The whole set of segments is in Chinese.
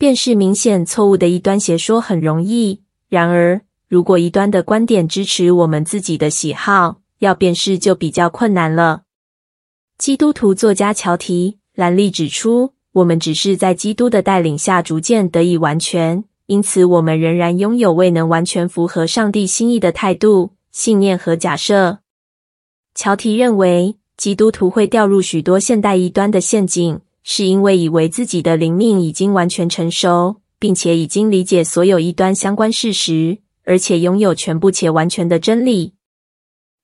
辨识明显错误的一端邪说很容易，然而如果一端的观点支持我们自己的喜好，要辨识就比较困难了。基督徒作家乔提·兰利指出，我们只是在基督的带领下逐渐得以完全，因此我们仍然拥有未能完全符合上帝心意的态度、信念和假设。乔提认为，基督徒会掉入许多现代异端的陷阱，是因为以为自己的灵命已经完全成熟，并且已经理解所有异端相关事实，而且拥有全部且完全的真理。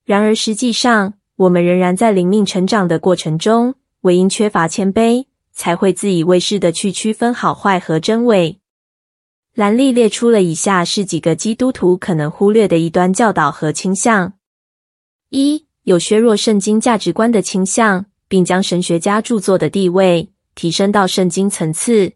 然而，实际上，我们仍然在灵命成长的过程中，唯因缺乏谦卑，才会自以为是地去区分好坏和真伪。兰利列出了以下是几个基督徒可能忽略的异端教导和倾向：一、有削弱圣经价值观的倾向。并将神学家著作的地位提升到圣经层次。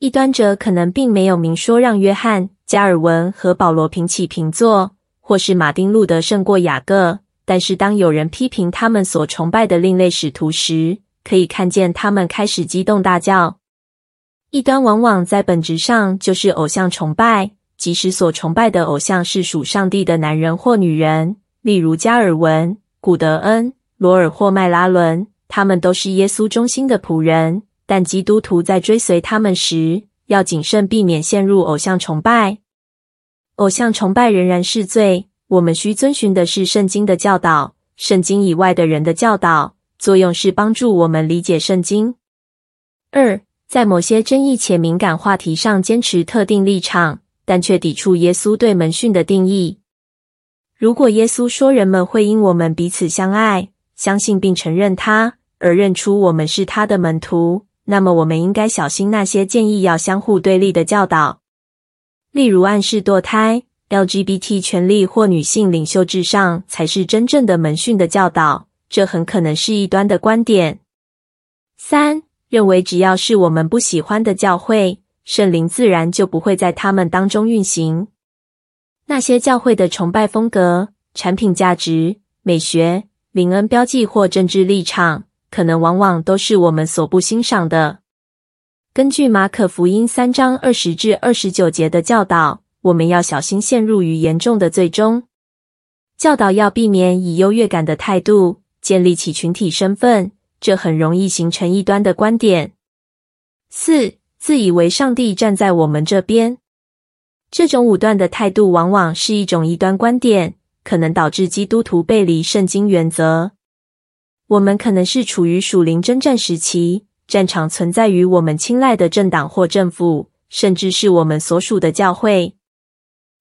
异端者可能并没有明说让约翰、加尔文和保罗平起平坐，或是马丁路德胜过雅各。但是，当有人批评他们所崇拜的另类使徒时，可以看见他们开始激动大叫。异端往往在本质上就是偶像崇拜，即使所崇拜的偶像是属上帝的男人或女人，例如加尔文、古德恩。罗尔或麦拉伦，他们都是耶稣中心的仆人，但基督徒在追随他们时，要谨慎避免陷入偶像崇拜。偶像崇拜仍然是罪，我们需遵循的是圣经的教导。圣经以外的人的教导，作用是帮助我们理解圣经。二，在某些争议且敏感话题上坚持特定立场，但却抵触耶稣对门训的定义。如果耶稣说人们会因我们彼此相爱，相信并承认他，而认出我们是他的门徒，那么我们应该小心那些建议要相互对立的教导，例如暗示堕胎、LGBT 权利或女性领袖至上才是真正的门训的教导，这很可能是异端的观点。三，认为只要是我们不喜欢的教会，圣灵自然就不会在他们当中运行。那些教会的崇拜风格、产品价值、美学。灵恩标记或政治立场，可能往往都是我们所不欣赏的。根据马可福音三章二十至二十九节的教导，我们要小心陷入于严重的罪中。教导要避免以优越感的态度建立起群体身份，这很容易形成异端的观点。四、自以为上帝站在我们这边，这种武断的态度往往是一种异端观点。可能导致基督徒背离圣经原则。我们可能是处于属灵征战时期，战场存在于我们青睐的政党或政府，甚至是我们所属的教会。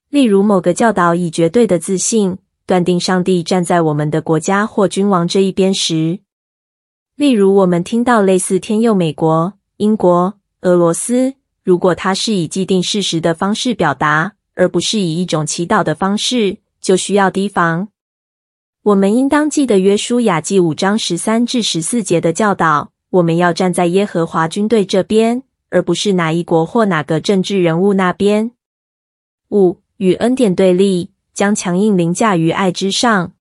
例如，某个教导以绝对的自信断定上帝站在我们的国家或君王这一边时；例如，我们听到类似天佑美国、英国、俄罗斯，如果它是以既定事实的方式表达，而不是以一种祈祷的方式。就需要提防。我们应当记得约书亚记五章十三至十四节的教导：我们要站在耶和华军队这边，而不是哪一国或哪个政治人物那边。五、与恩典对立，将强硬凌驾于爱之上。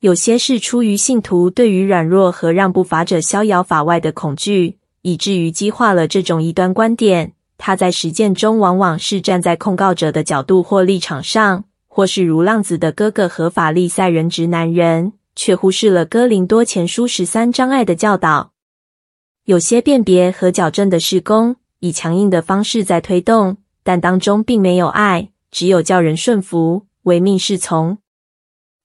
有些是出于信徒对于软弱和让不法者逍遥法外的恐惧，以至于激化了这种异端观点。他在实践中往往是站在控告者的角度或立场上。或是如浪子的哥哥和法利赛人直男人，却忽视了哥林多前书十三章爱的教导。有些辨别和矫正的事工，以强硬的方式在推动，但当中并没有爱，只有叫人顺服、唯命是从。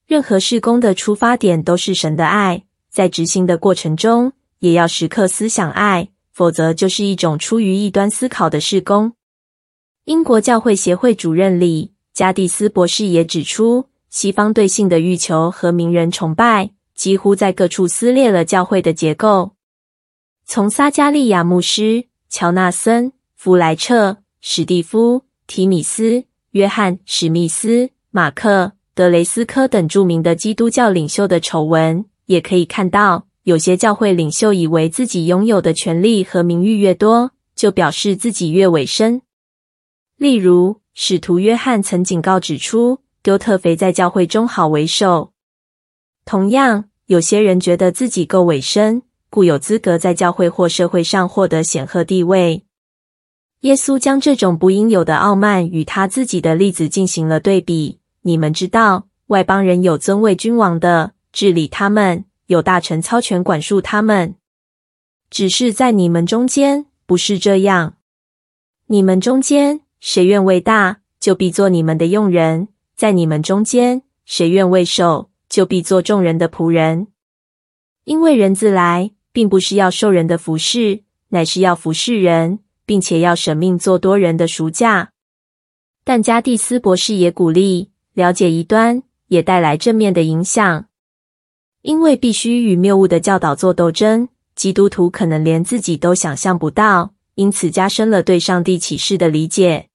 任何事工的出发点都是神的爱，在执行的过程中，也要时刻思想爱，否则就是一种出于异端思考的事工。英国教会协会主任里。加蒂斯博士也指出，西方对性的欲求和名人崇拜几乎在各处撕裂了教会的结构。从撒加利亚牧师、乔纳森、弗莱彻、史蒂夫、提米斯、约翰、史密斯、马克、德雷斯科等著名的基督教领袖的丑闻，也可以看到，有些教会领袖以为自己拥有的权力和名誉越多，就表示自己越委身。例如，使徒约翰曾警告指出，丢特腓在教会中好为首。同样，有些人觉得自己够委身，故有资格在教会或社会上获得显赫地位。耶稣将这种不应有的傲慢与他自己的例子进行了对比。你们知道，外邦人有尊位君王的，治理他们；有大臣操权管束他们。只是在你们中间不是这样。你们中间谁愿为大，就必做你们的用人；在你们中间谁愿为首，就必做众人的仆人。因为人自来，并不是要受人的服侍，乃是要服侍人。并且要舍命做多人的赎价，但加蒂斯博士也鼓励了解异端，也带来正面的影响。因为必须与谬误的教导做斗争，基督徒可能连自己都想象不到，因此加深了对上帝启示的理解。